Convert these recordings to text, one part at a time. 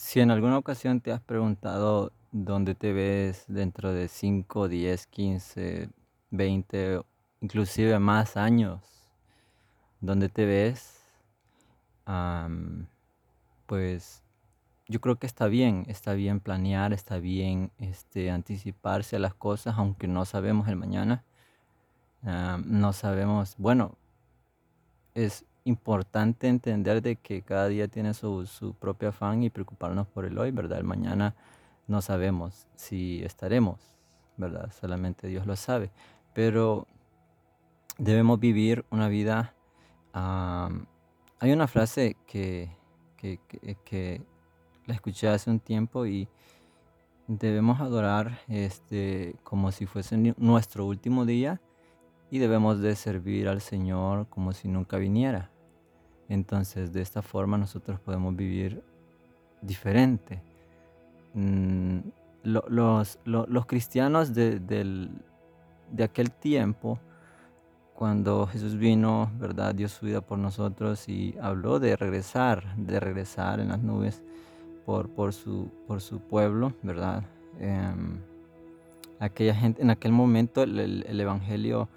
Si en alguna ocasión te has preguntado dónde te ves dentro de 5, 10, 15, 20, inclusive más años, dónde te ves, am, pues yo creo que está bien, está bien planear, está bien este, anticiparse a las cosas, aunque no sabemos el mañana. Am, no sabemos, bueno, es importante entender de que cada día tiene su, su propio afán y preocuparnos por el hoy, ¿verdad? El mañana no sabemos si estaremos, ¿verdad? Solamente Dios lo sabe. Pero debemos vivir una vida... am, hay una frase que, que, que- que la escuché hace un tiempo y debemos adorar este, como si fuese nuestro último día y debemos de servir al Señor como si nunca viniera. Entonces, de esta forma nosotros podemos vivir diferente. Mm, lo- los, lo- los cristianos de, aquel tiempo, cuando Jesús vino, ¿verdad? Dio su vida por nosotros y habló de regresar, de regresar en las nubes por, su, pueblo, ¿verdad? Em, aquella gente, en aquel momento el Evangelio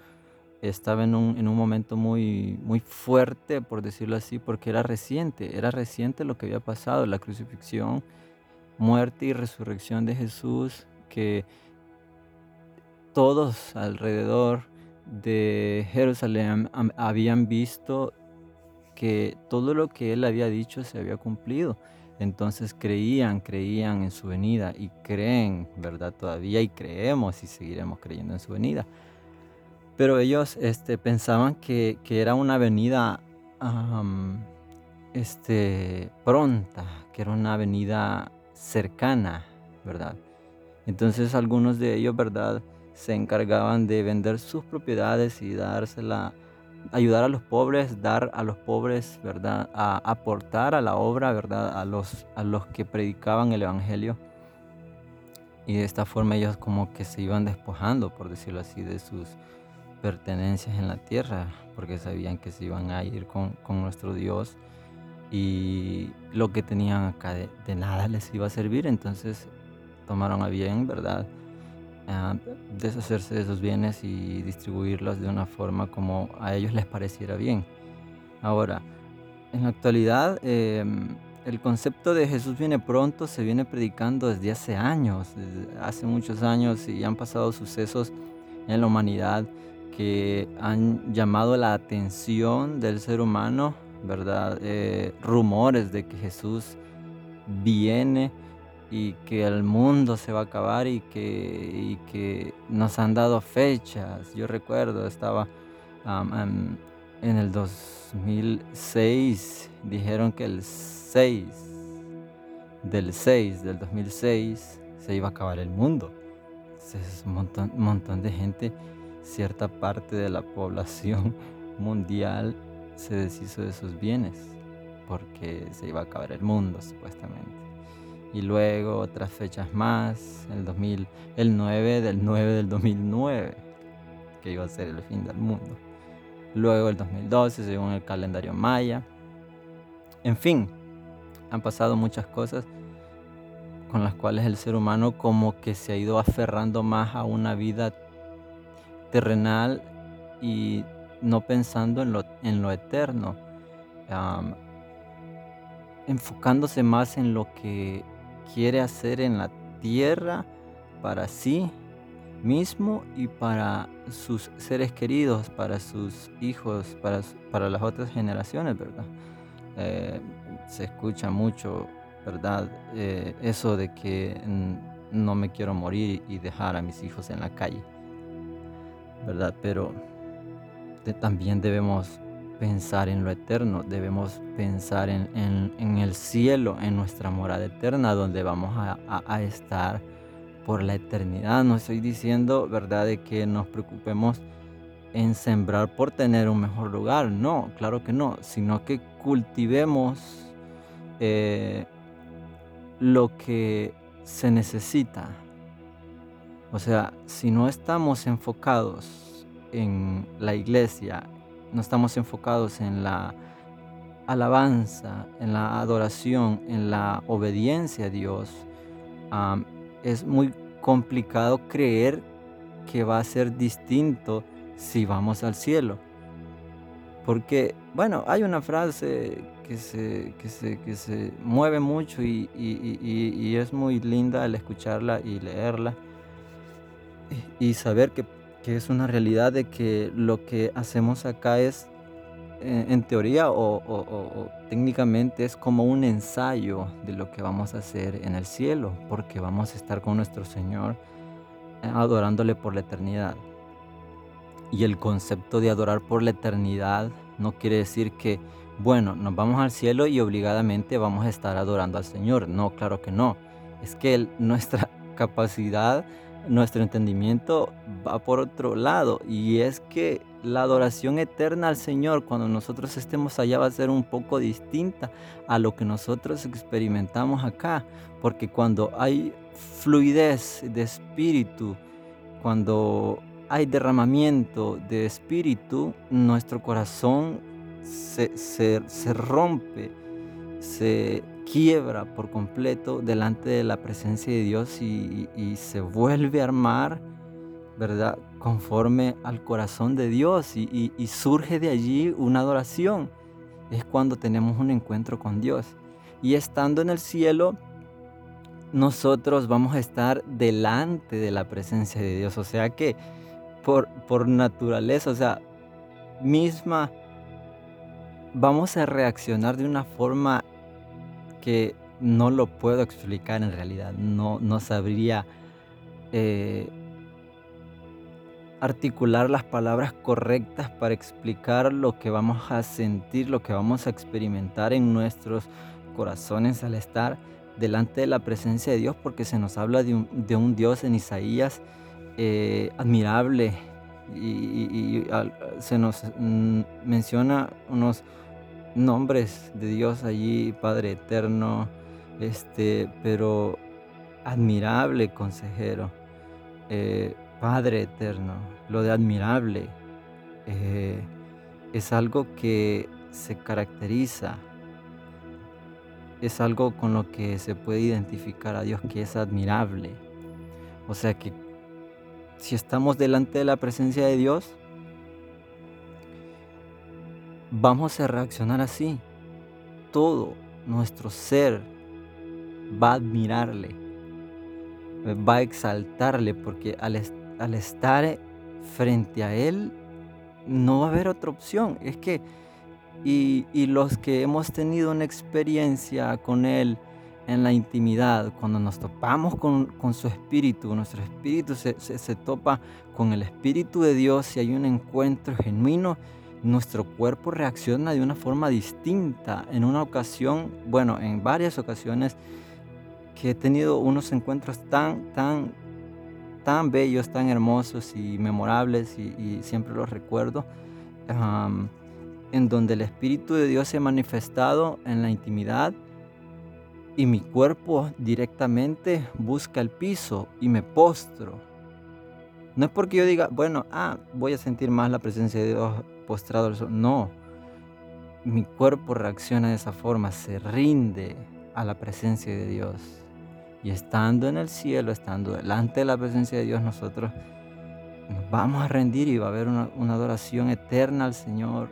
estaba en un, en un momento muy, muy fuerte, por decirlo así, porque era reciente, era reciente lo que había pasado, la crucifixión, muerte y resurrección de Jesús, que todos alrededor de Jerusalén habían visto que todo lo que él había dicho se había cumplido. Entonces creían, creían en su venida y creen, ¿verdad? Todavía y creemos y seguiremos creyendo en su venida. Pero ellos este, pensaban que, que era una venida am, este, pronta, que era una venida cercana, ¿verdad? Entonces algunos de ellos, ¿verdad? Se encargaban de vender sus propiedades y dársela, ayudar a los pobres, dar a los pobres, ¿verdad? A aportar a la obra, ¿verdad? A los, a los que predicaban el Evangelio. Y de esta forma ellos como que se iban despojando, por decirlo así, de sus pertenencias en la tierra, porque sabían que se iban a ir con, con nuestro Dios y lo que tenían acá de, de nada les iba a servir, entonces tomaron a bien, ¿verdad? Ah, deshacerse de esos bienes y distribuirlos de una forma como a ellos les pareciera bien. Ahora, en la actualidad, eh, el concepto de Jesús viene pronto se viene predicando desde hace años, desde hace muchos años y han pasado sucesos en la humanidad que han llamado la atención del ser humano, ¿verdad? Eh, rumores de que Jesús viene y que el mundo se va a acabar y que, nos han dado fechas. Yo recuerdo, estaba en el 2006, dijeron que el 6 del 6 del 2006 se iba a acabar el mundo. Entonces, es un montón, un montón de gente, cierta parte de la población mundial se deshizo de sus bienes porque se iba a acabar el mundo supuestamente. Y luego otras fechas más, el 2000, el 9 del 9 del 2009, que iba a ser el fin del mundo. Luego el 2012 según el calendario maya. En fin, han pasado muchas cosas con las cuales el ser humano como que se ha ido aferrando más a una vida terrenal y no pensando en lo, en lo eterno, enfocándose más en lo que quiere hacer en la tierra para sí mismo y para sus seres queridos, para sus hijos, para, para las otras generaciones, ¿verdad? Eh, se escucha mucho, ¿verdad? Eh, eso de que no me quiero morir y dejar a mis hijos en la calle, ¿verdad? Pero también debemos pensar en lo eterno, debemos pensar en, en- el cielo, en nuestra morada eterna, donde vamos a estar por la eternidad. No estoy diciendo, ¿verdad?, de que nos preocupemos en sembrar por tener un mejor lugar, no, claro que no, sino que cultivemos eh, lo que se necesita. O sea, si no estamos enfocados en la iglesia, no estamos enfocados en la alabanza, en la adoración, en la obediencia a Dios, es muy complicado creer que va a ser distinto si vamos al cielo. Porque, bueno, hay una frase que se, que se, que se mueve mucho y, y, es muy linda al escucharla y leerla y saber que, que, es una realidad de que lo que hacemos acá es, eh, en, teoría o, o, técnicamente, es como un ensayo de lo que vamos a hacer en el cielo, porque vamos a estar con nuestro Señor eh, adorándole por la eternidad. Y el concepto de adorar por la eternidad no quiere decir que, bueno, nos vamos al cielo y obligadamente vamos a estar adorando al Señor. No, claro que no. Es que nuestra capacidad, nuestro entendimiento va por otro lado. Y es que la adoración eterna al Señor cuando nosotros estemos allá va a ser un poco distinta a lo que nosotros experimentamos acá. Porque cuando hay fluidez de espíritu, cuando hay derramamiento de espíritu, nuestro corazón se, rompe, se quiebra por completo delante de la presencia de Dios y, se vuelve a armar, ¿verdad? Conforme al corazón de Dios y, y surge de allí una adoración. Es cuando tenemos un encuentro con Dios. Y estando en el cielo, nosotros vamos a estar delante de la presencia de Dios. O sea que por, por naturaleza, o sea, misma, vamos a reaccionar de una forma que no lo puedo explicar en realidad. No, no sabría eh, articular las palabras correctas para explicar lo que vamos a sentir, lo que vamos a experimentar en nuestros corazones al estar delante de la presencia de Dios, porque se nos habla de un, de un Dios en Isaías eh, admirable y, se nos mm, menciona unos nombres de Dios allí, Padre Eterno, este, pero admirable consejero, eh, Padre Eterno, lo de admirable eh, es algo que se caracteriza, es algo con lo que se puede identificar a Dios que es admirable. O sea que si estamos delante de la presencia de Dios, vamos a reaccionar así. Todo nuestro ser va a admirarle, va a exaltarle, porque al, estar frente a Él no va a haber otra opción. Es que, y, los que hemos tenido una experiencia con Él, en la intimidad, cuando nos topamos con, su espíritu, nuestro espíritu se, topa con el espíritu de Dios y hay un encuentro genuino, nuestro cuerpo reacciona de una forma distinta. En una ocasión, bueno, en varias ocasiones que he tenido unos encuentros tan, tan, tan bellos, tan hermosos y memorables y, siempre los recuerdo, en donde el Espíritu de Dios se ha manifestado en la intimidad y mi cuerpo directamente busca el piso y me postro. No es porque yo diga, bueno, ah, voy a sentir más la presencia de Dios No, mi cuerpo reacciona de esa forma, se rinde a la presencia de Dios. Y estando en el cielo, estando delante de la presencia de Dios, nosotros nos vamos a rendir y va a haber una, una adoración eterna al Señor,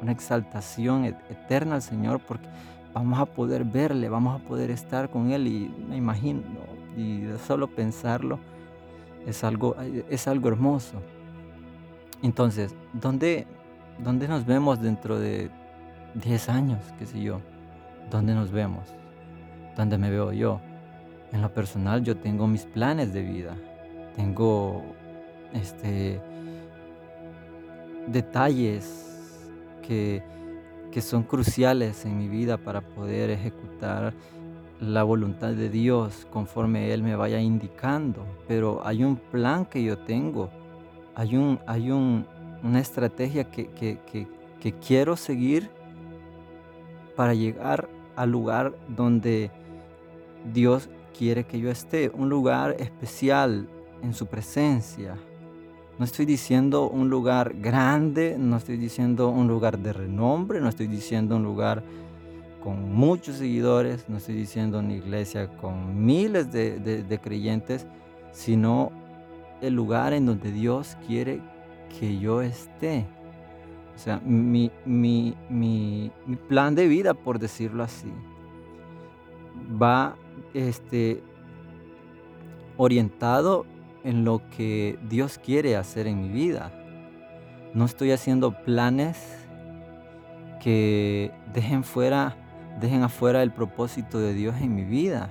una exaltación eterna al Señor, porque vamos a poder verle, vamos a poder estar con Él y me imagino, y solo pensarlo es algo, es algo hermoso. Entonces, ¿dónde, ¿dónde nos vemos dentro de 10 años, qué sé yo? ¿Dónde nos vemos? ¿Dónde me veo yo? En lo personal yo tengo mis planes de vida, tengo este, detalles que que son cruciales en mi vida para poder ejecutar la voluntad de Dios conforme Él me vaya indicando. Pero hay un plan que yo tengo, hay, un, hay un, una estrategia que, que, que quiero seguir para llegar al lugar donde Dios quiere que yo esté, un lugar especial en su presencia, No estoy diciendo un lugar grande, no estoy diciendo un lugar de renombre, no estoy diciendo un lugar con muchos seguidores, no estoy diciendo una iglesia con miles de, creyentes, sino el lugar en donde Dios quiere que yo esté. O sea, mi, mi, plan de vida, por decirlo así, va este, orientado en lo que Dios quiere hacer en mi vida. No estoy haciendo planes que dejen fuera, dejen afuera el propósito de Dios en mi vida.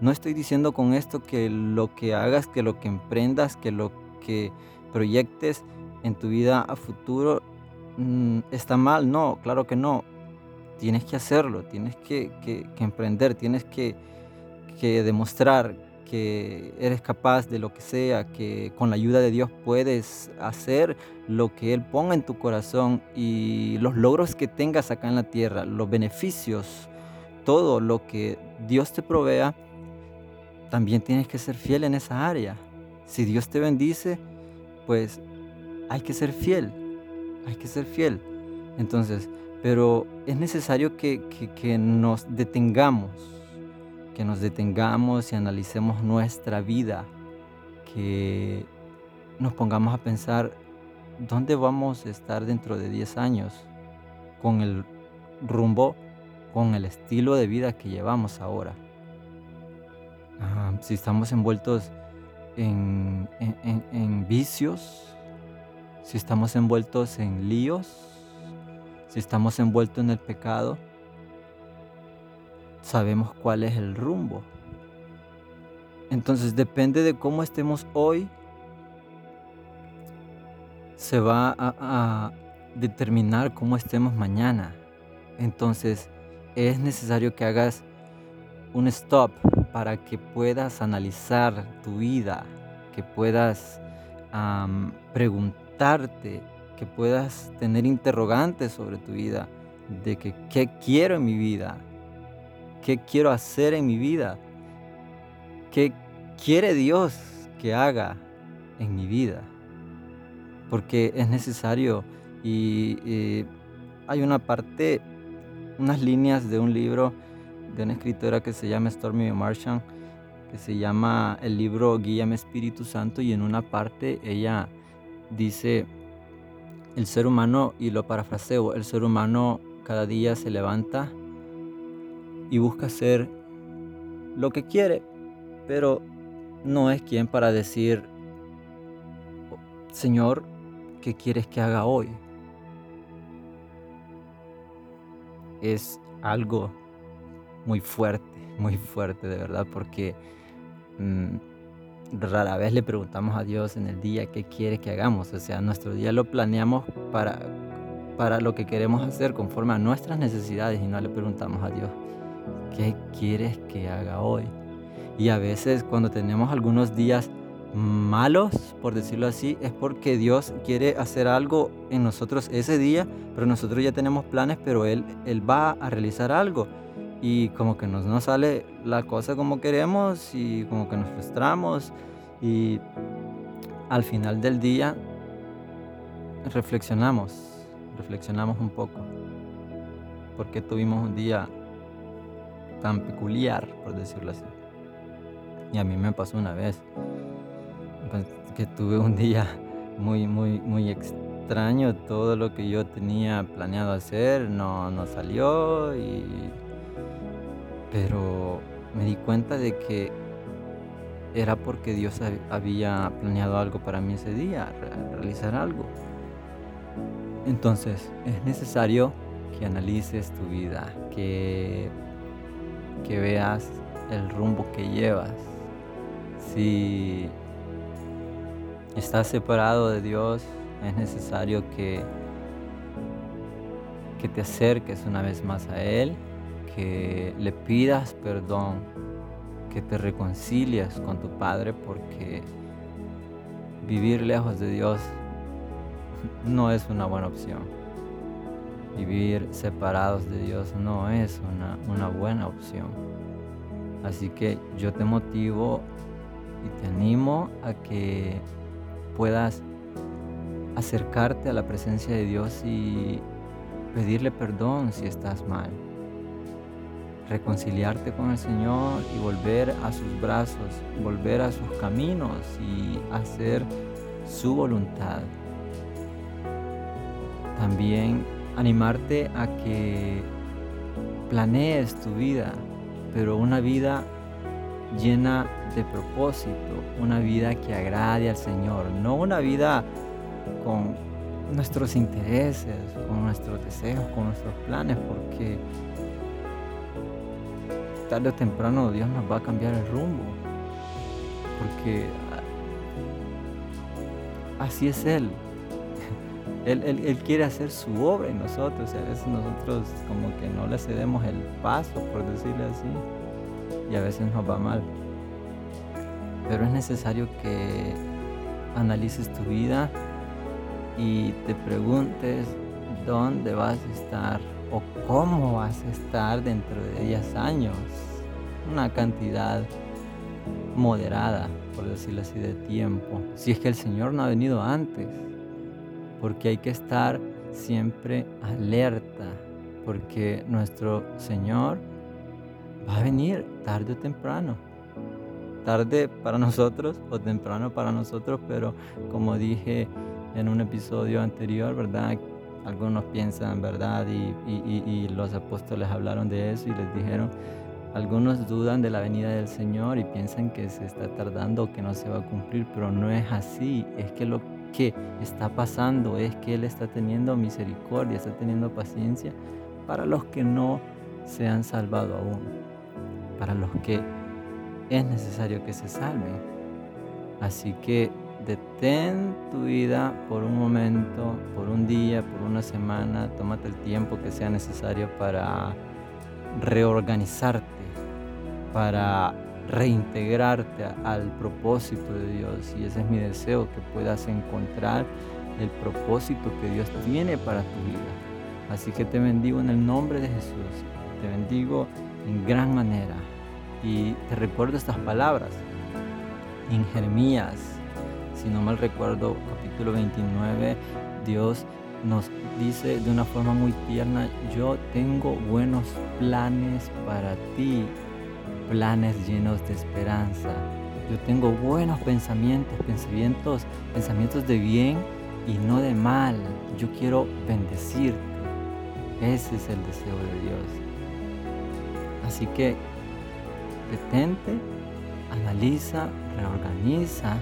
No estoy diciendo con esto que lo que hagas, que lo que emprendas, que lo que proyectes en tu vida a futuro mm, está mal. No, claro que no. Tienes que hacerlo, tienes que, emprender, tienes que, que demostrar que eres capaz de lo que sea, que con la ayuda de Dios puedes hacer lo que Él ponga en tu corazón y los logros que tengas acá en la tierra, los beneficios, todo lo que Dios te provea, también tienes que ser fiel en esa área. Si Dios te bendice, pues hay que ser fiel, hay que ser fiel. Entonces, pero es necesario que, que nos detengamos que nos detengamos y analicemos nuestra vida, que nos pongamos a pensar dónde vamos a estar dentro de 10 años con el rumbo, con el estilo de vida que llevamos ahora. Ah, si estamos envueltos en, vicios, si estamos envueltos en líos, si estamos envueltos en el pecado, sabemos cuál es el rumbo. Entonces depende de cómo estemos hoy, se va a, determinar cómo estemos mañana. Entonces es necesario que hagas un stop para que puedas analizar tu vida, que puedas preguntarte, que puedas tener interrogantes sobre tu vida, de que qué quiero en mi vida, ¿Qué quiero hacer en mi vida? ¿Qué quiere Dios que haga en mi vida? Porque es necesario y, hay una parte, unas líneas de un libro de una escritora que se llama Stormy Marchand, que se llama el libro Guíame Espíritu Santo y en una parte ella dice, el ser humano, y lo parafraseo, el ser humano cada día se levanta y busca hacer lo que quiere, pero no es quien para decir, Señor, ¿qué quieres que haga hoy? Es algo muy fuerte, muy fuerte de verdad, porque mm, rara vez le preguntamos a Dios en el día qué quiere que hagamos. O sea, nuestro día lo planeamos para, para lo que queremos hacer conforme a nuestras necesidades y no le preguntamos a Dios ¿qué quieres que haga hoy? Y a veces cuando tenemos algunos días malos, por decirlo así, es porque Dios quiere hacer algo en nosotros ese día, pero nosotros ya tenemos planes, pero Él, él va a realizar algo. Y como que nos, no sale la cosa como queremos y como que nos frustramos y al final del día reflexionamos, reflexionamos un poco, porque tuvimos un día tan peculiar, por decirlo así. Y a mí me pasó una vez pues, que tuve un día muy, muy, muy extraño. Todo lo que yo tenía planeado hacer no, no salió. Pero me di cuenta de que era porque Dios había planeado algo para mí ese día, realizar algo. Entonces es necesario que analices tu vida, que que veas el rumbo que llevas. Si estás separado de Dios, es necesario que, que te acerques una vez más a Él, que le pidas perdón, que te reconcilies con tu Padre, porque vivir lejos de Dios no es una buena opción vivir separados de Dios no es una, buena opción. Así que yo te motivo y te animo a que puedas acercarte a la presencia de Dios y pedirle perdón si estás mal. Reconciliarte con el Señor y volver a sus brazos, volver a sus caminos y hacer su voluntad. También animarte a que planees tu vida, pero una vida llena de propósito, una vida que agrade al Señor, no una vida con nuestros intereses, con nuestros deseos, con nuestros planes, porque tarde o temprano Dios nos va a cambiar el rumbo, porque así es Él. Él, quiere hacer su obra en nosotros y a veces nosotros como que no le cedemos el paso, por decirlo así, y a veces nos va mal. Pero es necesario que analices tu vida y te preguntes dónde vas a estar o cómo vas a estar dentro de 10 años. Una cantidad moderada, por decirlo así, de tiempo. Si es que el Señor no ha venido antes porque hay que estar siempre alerta, porque nuestro Señor va a venir tarde o temprano. Tarde para nosotros o temprano para nosotros, pero como dije en un episodio anterior, ¿verdad? Algunos piensan, ¿verdad? Y, los apóstoles hablaron de eso y les dijeron, algunos dudan de la venida del Señor y piensan que se está tardando o que no se va a cumplir, pero no es así. Es que lo que está pasando es que Él está teniendo misericordia, está teniendo paciencia para los que no se han salvado aún, para los que es necesario que se salven. Así que detén tu vida por un momento, por un día, por una semana, tómate el tiempo que sea necesario para reorganizarte, para reintegrarte al propósito de Dios. Y ese es mi deseo, que puedas encontrar el propósito que Dios tiene para tu vida. Así que te bendigo en el nombre de Jesús. Te bendigo en gran manera. Y te recuerdo estas palabras. En Jeremías, si no mal recuerdo, capítulo 29, Dios nos dice de una forma muy tierna, yo tengo buenos planes para ti planes llenos de esperanza. Yo tengo buenos pensamientos, pensamientos, pensamientos de bien y no de mal. Yo quiero bendecirte. Ese es el deseo de Dios. Así que detente, analiza, reorganiza,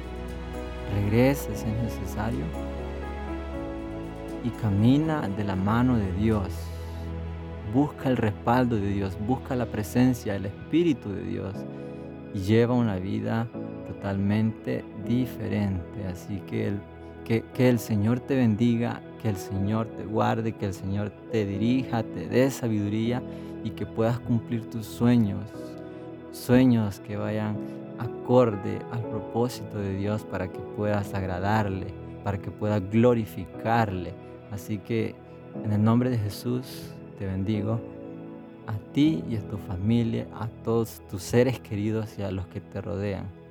regresa si es necesario y camina de la mano de Dios busca el respaldo de Dios, busca la presencia, el Espíritu de Dios y lleva una vida totalmente diferente. Así que que, que el Señor te bendiga, que el Señor te guarde, que el Señor te dirija, te dé sabiduría y que puedas cumplir tus sueños, sueños que vayan acorde al propósito de Dios para que puedas agradarle, para que puedas glorificarle. Así que en el nombre de Jesús te bendigo a ti y a tu familia, a todos tus seres queridos y a los que te rodean.